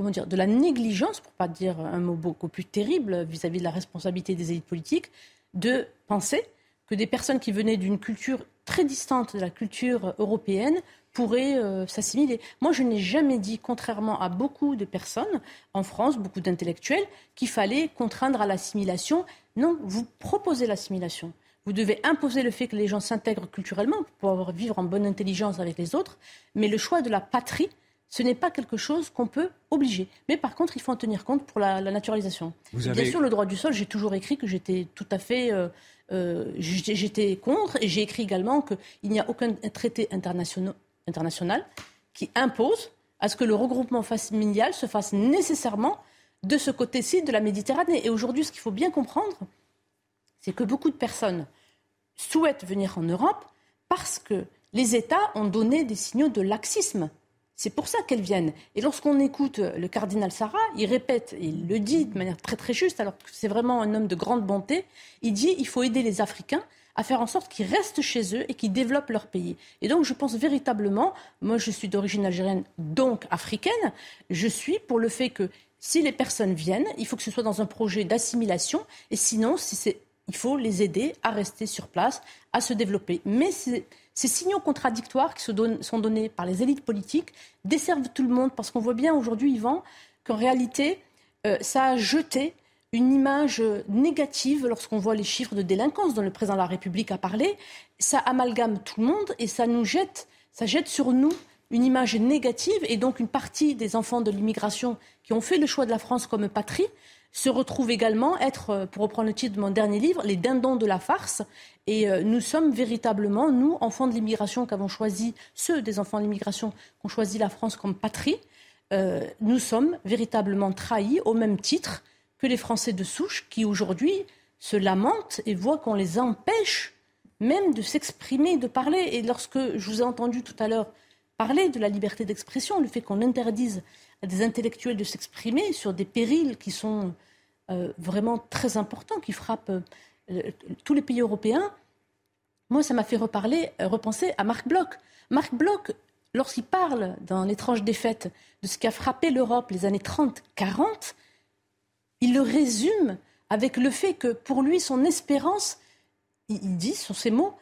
comment dire, de la négligence, pour pas dire un mot beaucoup plus terrible vis-à-vis -vis de la responsabilité des élites politiques, de penser que des personnes qui venaient d'une culture très distante de la culture européenne pourraient euh, s'assimiler. Moi, je n'ai jamais dit, contrairement à beaucoup de personnes en France, beaucoup d'intellectuels, qu'il fallait contraindre à l'assimilation. Non, vous proposez l'assimilation. Vous devez imposer le fait que les gens s'intègrent culturellement pour pouvoir vivre en bonne intelligence avec les autres. Mais le choix de la patrie, ce n'est pas quelque chose qu'on peut obliger. Mais par contre, il faut en tenir compte pour la, naturalisation. Bien sûr, le droit du sol, j'ai toujours écrit que j'étais tout à fait euh, euh, j'étais contre et j'ai écrit également qu'il n'y a aucun traité international qui impose à ce que le regroupement familial se fasse nécessairement de ce côté-ci de la Méditerranée. Et aujourd'hui, ce qu'il faut bien comprendre, c'est que beaucoup de personnes souhaitent venir en Europe parce que les États ont donné des signaux de laxisme. C'est pour ça qu'elles viennent. Et lorsqu'on écoute le cardinal Sarah, il répète, il le dit de manière très très juste, alors que c'est vraiment un homme de grande bonté, il dit il faut aider les Africains à faire en sorte qu'ils restent chez eux et qu'ils développent leur pays. Et donc je pense véritablement, moi je suis d'origine algérienne, donc africaine, je suis pour le fait que si les personnes viennent, il faut que ce soit dans un projet d'assimilation, et sinon, il faut les aider à rester sur place, à se développer. Mais ces signaux contradictoires qui sont donnés par les élites politiques desservent tout le monde parce qu'on voit bien aujourd'hui, Yvan, qu'en réalité, euh, ça a jeté une image négative lorsqu'on voit les chiffres de délinquance dont le président de la République a parlé. Ça amalgame tout le monde et ça nous jette, ça jette sur nous une image négative et donc une partie des enfants de l'immigration qui ont fait le choix de la France comme patrie se retrouvent également être, euh, pour reprendre le titre de mon dernier livre, les dindons de la farce. Et euh, nous sommes véritablement, nous, enfants de l'immigration, qui avons choisi, ceux des enfants de l'immigration qui ont choisi la France comme patrie, euh, nous sommes véritablement trahis au même titre que les Français de souche qui aujourd'hui se lamentent et voient qu'on les empêche même de s'exprimer, de parler. Et lorsque je vous ai entendu tout à l'heure parler de la liberté d'expression, le fait qu'on interdise à des intellectuels de s'exprimer sur des périls qui sont euh, vraiment très importants, qui frappent euh, tous les pays européens, moi, ça m'a fait reparler, euh, repenser à Marc Bloch. Marc Bloch, lorsqu'il parle dans L'étrange défaite de ce qui a frappé l'Europe les années 30-40, il le résume avec le fait que pour lui, son espérance, il dit sur ces mots,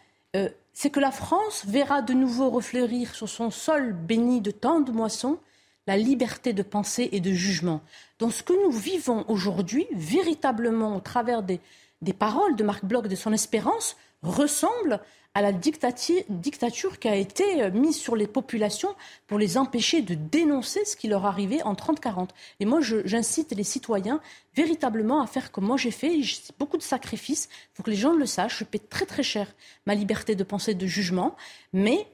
c'est que la France verra de nouveau refleurir sur son sol béni de tant de moissons la liberté de pensée et de jugement. Donc ce que nous vivons aujourd'hui, véritablement au travers des, des paroles de Marc Bloch, de son espérance, ressemble à la dictature qui a été euh, mise sur les populations pour les empêcher de dénoncer ce qui leur arrivait en 30-40. Et moi, j'incite les citoyens véritablement à faire comme moi j'ai fait. beaucoup de sacrifices. Il faut que les gens le sachent. Je paie très très cher ma liberté de pensée, de jugement. Mais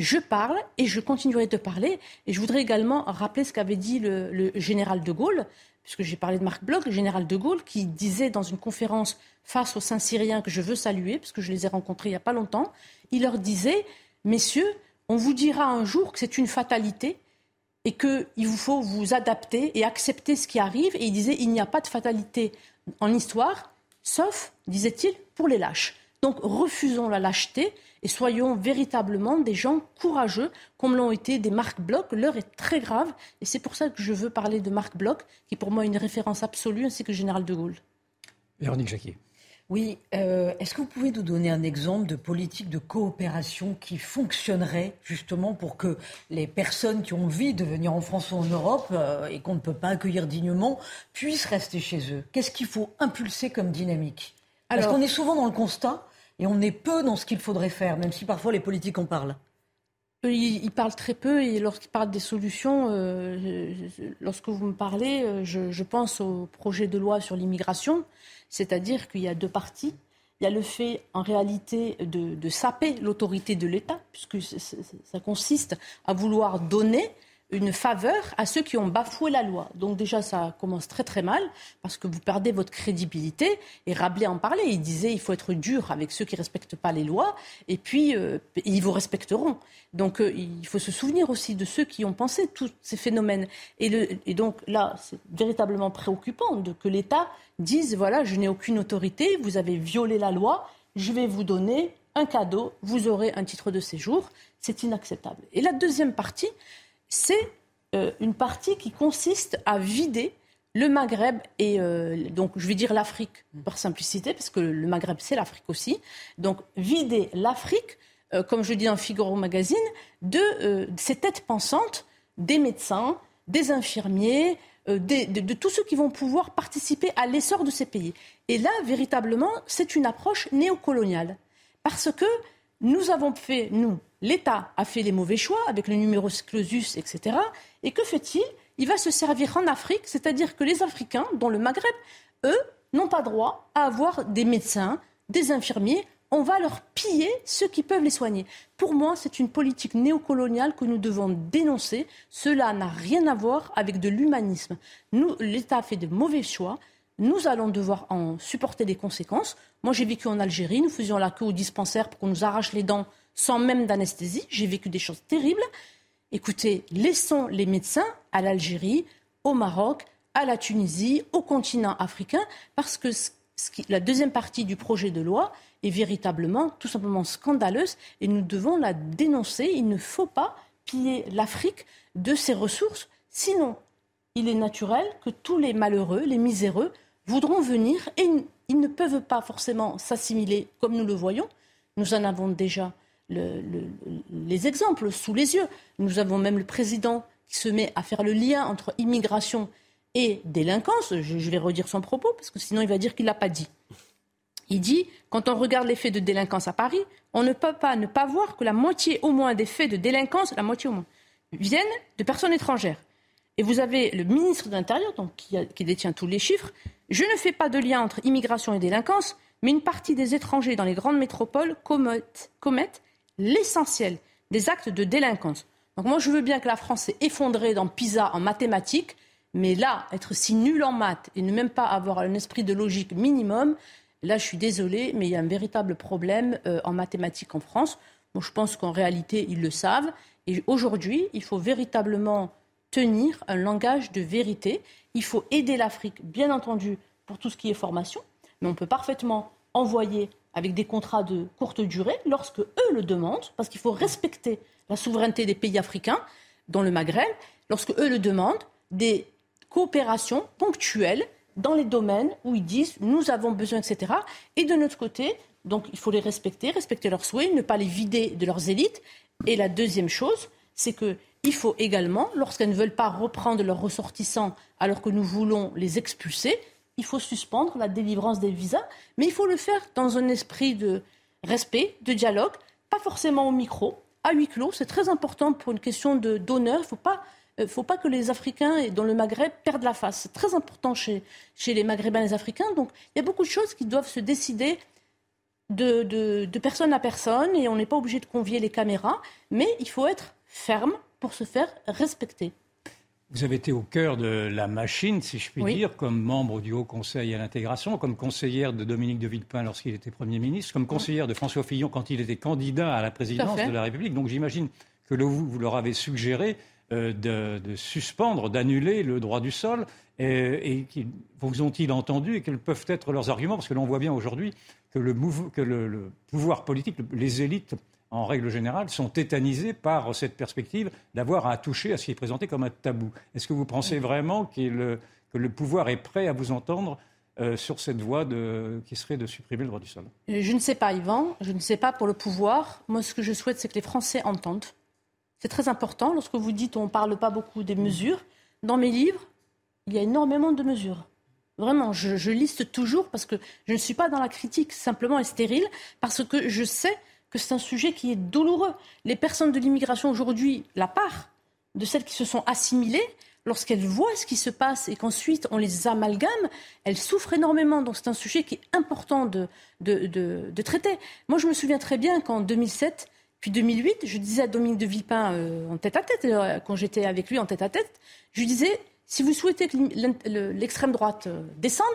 je parle et je continuerai de parler. Et je voudrais également rappeler ce qu'avait dit le, général de Gaulle, puisque j'ai parlé de Marc Bloch, le général de Gaulle, qui disait dans une conférence face aux Saint-Syriens que je veux saluer, parce que je les ai rencontrés il n'y a pas longtemps, il leur disait, messieurs, on vous dira un jour que c'est une fatalité et qu'il vous faut vous adapter et accepter ce qui arrive. Et il disait, il n'y a pas de fatalité en histoire, sauf, disait-il, pour les lâches. Donc refusons la lâcheté et soyons véritablement des gens courageux, comme l'ont été des Marc Bloch. L'heure est très grave, et c'est pour ça que je veux parler de Marc Bloch, qui est pour moi une référence absolue, ainsi que le général de Gaulle. Véronique Jacquier. Oui, euh, est-ce que vous pouvez nous donner un exemple de politique de coopération qui fonctionnerait justement pour que les personnes qui ont envie de venir en France ou en Europe euh, et qu'on ne peut pas accueillir dignement puissent rester chez eux? Qu'est-ce qu'il faut impulser comme dynamique? Parce qu'on est souvent dans le constat et on est peu dans ce qu'il faudrait faire, même si parfois les politiques en parlent. Ils, parlent très peu et lorsqu'ils parlent des solutions, euh, lorsque vous me parlez, euh, je, pense au projet de loi sur l'immigration, c'est-à-dire qu'il y a deux parties. Il y a le fait, en réalité, de, saper l'autorité de l'État, puisque ça consiste à vouloir donner une faveur à ceux qui ont bafoué la loi. Donc déjà, ça commence très très mal parce que vous perdez votre crédibilité. Et Rabelais en parlait. Il disait il faut être dur avec ceux qui ne respectent pas les lois et puis euh, ils vous respecteront. Donc euh, il faut se souvenir aussi de ceux qui ont pensé tous ces phénomènes. Et, donc là, c'est véritablement préoccupant que l'État dise voilà, je n'ai aucune autorité, vous avez violé la loi, je vais vous donner un cadeau, vous aurez un titre de séjour. C'est inacceptable. Et la deuxième partie, c'est euh, une partie qui consiste à vider le Maghreb et euh, donc je vais dire l'Afrique par simplicité parce que le Maghreb c'est l'Afrique aussi. Donc vider l'Afrique, euh, comme je dis dans Figaro Magazine, de ces têtes pensantes des médecins, des infirmiers, de, de, tous ceux qui vont pouvoir participer à l'essor de ces pays. Et là, véritablement, c'est une approche néocoloniale. Parce que nous avons fait, nous, l'État a fait les mauvais choix avec le numerus clausus, etc. Et que fait-il? Il va se servir en Afrique, c'est-à-dire que les Africains, dont le Maghreb, eux, n'ont pas droit à avoir des médecins, des infirmiers. On va leur piller ceux qui peuvent les soigner. Pour moi, c'est une politique néocoloniale que nous devons dénoncer. Cela n'a rien à voir avec de l'humanisme. Nous, l'État a fait de mauvais choix. Nous allons devoir en supporter les conséquences. Moi, j'ai vécu en Algérie. Nous faisions la queue au dispensaire pour qu'on nous arrache les dents sans même d'anesthésie. J'ai vécu des choses terribles. Écoutez, laissons les médecins à l'Algérie, au Maroc, à la Tunisie, au continent africain, parce que la deuxième partie du projet de loi est véritablement, tout simplement scandaleuse, et nous devons la dénoncer. Il ne faut pas piller l'Afrique de ses ressources, sinon il est naturel que tous les malheureux, les miséreux, voudront venir et ils ne peuvent pas forcément s'assimiler comme nous le voyons. Nous en avons déjà les exemples sous les yeux. Nous avons même le président qui se met à faire le lien entre immigration et délinquance. Je, vais redire son propos parce que sinon il va dire qu'il ne l'a pas dit. Il dit, quand on regarde les faits de délinquance à Paris, on ne peut pas ne pas voir que la moitié au moins des faits de délinquance, la moitié au moins, viennent de personnes étrangères. Et vous avez le ministre de l'Intérieur, donc, qui, détient tous les chiffres. Je ne fais pas de lien entre immigration et délinquance, mais une partie des étrangers dans les grandes métropoles commettent, l'essentiel des actes de délinquance. Donc moi, je veux bien que la France s'est effondrée dans PISA en mathématiques, mais là, être si nul en maths et ne même pas avoir un esprit de logique minimum, là, je suis désolée, mais il y a un véritable problème euh, en mathématiques en France. Je pense qu'en réalité, ils le savent. Et aujourd'hui, il faut véritablement tenir un langage de vérité. Il faut aider l'Afrique, bien entendu, pour tout ce qui est formation, mais on peut parfaitement envoyer avec des contrats de courte durée lorsque eux le demandent, parce qu'il faut respecter la souveraineté des pays africains, dans le Maghreb, lorsque eux le demandent, des coopérations ponctuelles dans les domaines où ils disent nous avons besoin, etc. Et de notre côté, donc il faut les respecter, respecter leurs souhaits, ne pas les vider de leurs élites. Et la deuxième chose, c'est qu'il faut également, lorsqu'elles ne veulent pas reprendre leurs ressortissants alors que nous voulons les expulser, il faut suspendre la délivrance des visas, mais il faut le faire dans un esprit de respect, de dialogue, pas forcément au micro, à huis clos. C'est très important pour une question d'honneur. Il ne faut pas, euh, faut pas que les Africains dans le Maghreb perdent la face. C'est très important chez, les Maghrébins et les Africains. Donc il y a beaucoup de choses qui doivent se décider de, de, de personne à personne et on n'est pas obligé de convier les caméras, mais il faut être ferme pour se faire respecter. Vous avez été au cœur de la machine, si je puis dire, comme membre du Haut Conseil à l'intégration, comme conseillère de Dominique de Villepin lorsqu'il était Premier ministre, comme conseillère de François Fillon quand il était candidat à la présidence de la République. Donc j'imagine que vous, leur avez suggéré euh, de, suspendre, d'annuler le droit du sol. Et, et vous ont-ils entendu et quels peuvent être leurs arguments? Parce que l'on voit bien aujourd'hui que, le, que le, pouvoir politique, les élites en règle générale, sont tétanisés par cette perspective d'avoir à toucher à ce qui est présenté comme un tabou. Est-ce que vous pensez vraiment que le pouvoir est prêt à vous entendre euh, sur cette voie qui serait de supprimer le droit du sol? Je ne sais pas, Yvan. Je ne sais pas pour le pouvoir. Moi, ce que je souhaite, c'est que les Français entendent. C'est très important. Lorsque vous dites on ne parle pas beaucoup des mesures, dans mes livres, il y a énormément de mesures. Vraiment, je, je liste toujours parce que je ne suis pas dans la critique simplement et stérile, parce que je sais que c'est un sujet qui est douloureux. Les personnes de l'immigration aujourd'hui, la part de celles qui se sont assimilées, lorsqu'elles voient ce qui se passe et qu'ensuite on les amalgame, elles souffrent énormément. Donc c'est un sujet qui est important de, de, de, traiter. Moi, je me souviens très bien qu'en 2007, Puis 2008, je disais à Dominique de Villepin en tête à tête, quand j'étais avec lui en tête à tête, je lui disais si vous souhaitez que l'extrême droite descende,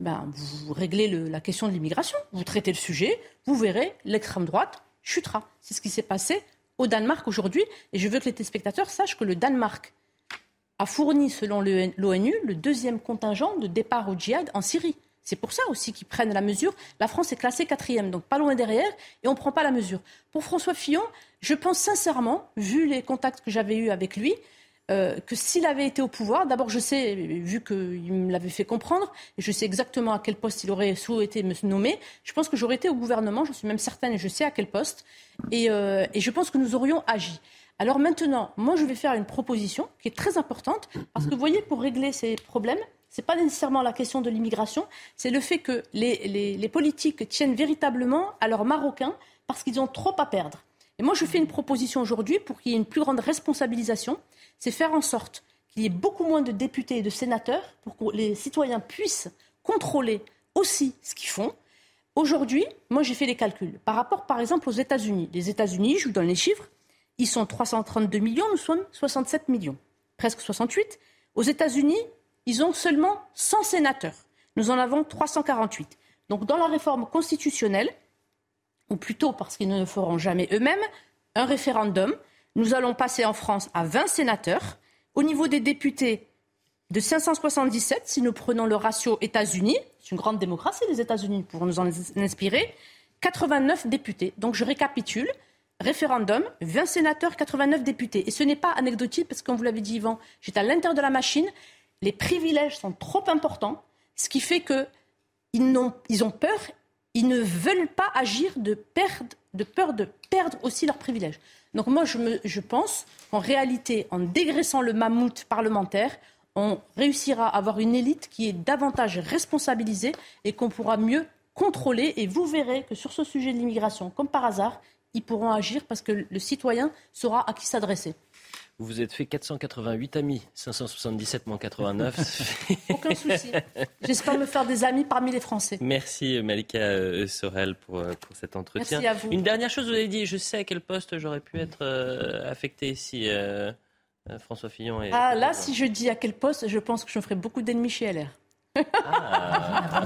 ben, vous réglez la question de l'immigration, vous traitez le sujet, vous verrez, l'extrême droite chutera. C'est ce qui s'est passé au Danemark aujourd'hui. Et je veux que les téléspectateurs sachent que le Danemark a fourni, selon l'ONU, le deuxième contingent de départ au djihad en Syrie. C'est pour ça aussi qu'ils prennent la mesure. La France est classée quatrième, donc pas loin derrière, et on ne prend pas la mesure. Pour François Fillon, je pense sincèrement, vu les contacts que j'avais eus avec lui, euh, que s'il avait été au pouvoir, d'abord je sais, vu qu'il me l'avait fait comprendre, et je sais exactement à quel poste il aurait souhaité me nommer, je pense que j'aurais été au gouvernement, j'en suis même certaine et je sais à quel poste, et, euh, je pense que nous aurions agi. Alors maintenant, moi je vais faire une proposition qui est très importante, parce que vous voyez, pour régler ces problèmes, ce n'est pas nécessairement la question de l'immigration, c'est le fait que les politiques tiennent véritablement à leurs Marocains parce qu'ils ont trop à perdre. Moi, je fais une proposition aujourd'hui pour qu'il y ait une plus grande responsabilisation c'est faire en sorte qu'il y ait beaucoup moins de députés et de sénateurs pour que les citoyens puissent contrôler aussi ce qu'ils font. Aujourd'hui, moi j'ai fait les calculs. Par rapport par exemple aux États-Unis. Les États-Unis, je vous donne les chiffres, ils sont 332 millions, nous sommes 67 millions, presque 68. Aux États-Unis, ils ont seulement 100 sénateurs. Nous en avons 348. Donc dans la réforme constitutionnelle, ou plutôt parce qu'ils ne le feront jamais eux-mêmes, un référendum nous allons passer en France à 20 sénateurs. Au niveau des députés, de 577, si nous prenons le ratio États-Unis, c'est une grande démocratie les États-Unis pour nous en inspirer, 89 députés. Donc je récapitule. Référendum, 20 sénateurs, 89 députés. Et ce n'est pas anecdotique parce que, comme vous l'avez dit, Yvan, j'étais à l'intérieur de la machine. Les privilèges sont trop importants, ce qui fait qu'ils ont, ils ont peur, ils ne veulent pas agir de, peur de perdre aussi leurs privilèges. Donc moi, je, pense qu'en réalité, en dégraissant le mammouth parlementaire, on réussira à avoir une élite qui est davantage responsabilisée et qu'on pourra mieux contrôler. Et vous verrez que sur ce sujet de l'immigration, comme par hasard, ils pourront agir parce que le citoyen saura à qui s'adresser. Vous vous êtes fait 488 amis, 577 moins 89. Aucun souci. J'espère me faire des amis parmi les Français. Merci Malika euh, Sorel pour, euh, pour cet entretien. Merci à vous. Une dernière chose, vous avez dit, je sais à quel poste j'aurais pu être euh, affecté si François Fillon est... Ah là, si je dis à quel poste, je pense que je me ferai beaucoup d'ennemis chez LR. Ah.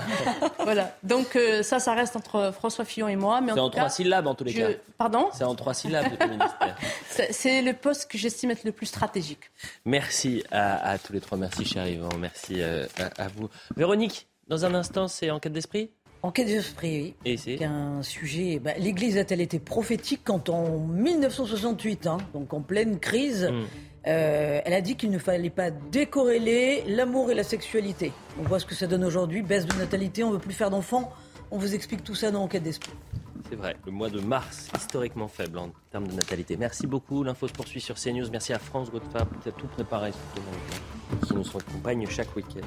voilà. Donc euh, ça, ça reste entre François Fillon et moi. C'est en, trois syllabes en tous les cas. Pardon? C'est en trois syllabes le ministère. C'est le poste que j'estime être le plus stratégique. Merci à, tous les trois. Merci cher Yvan. Merci euh, à, vous. Véronique, dans un instant, c'est enquête d'esprit? Enquête d'esprit, oui. Et c'est un sujet. Bah, L'Église a-t-elle été prophétique quand en 1968, hein, donc en pleine crise, hmm. Euh, elle a dit qu'il ne fallait pas décorréler l'amour et la sexualité. On voit ce que ça donne aujourd'hui, baisse de natalité, on veut plus faire d'enfants. On vous explique tout ça dans Enquête d'esprit. C'est vrai, le mois de mars, historiquement faible en termes de natalité. Merci beaucoup, l'info se poursuit sur CNews. Merci à France Godefab qui a tout préparé, qui nous accompagne chaque week-end.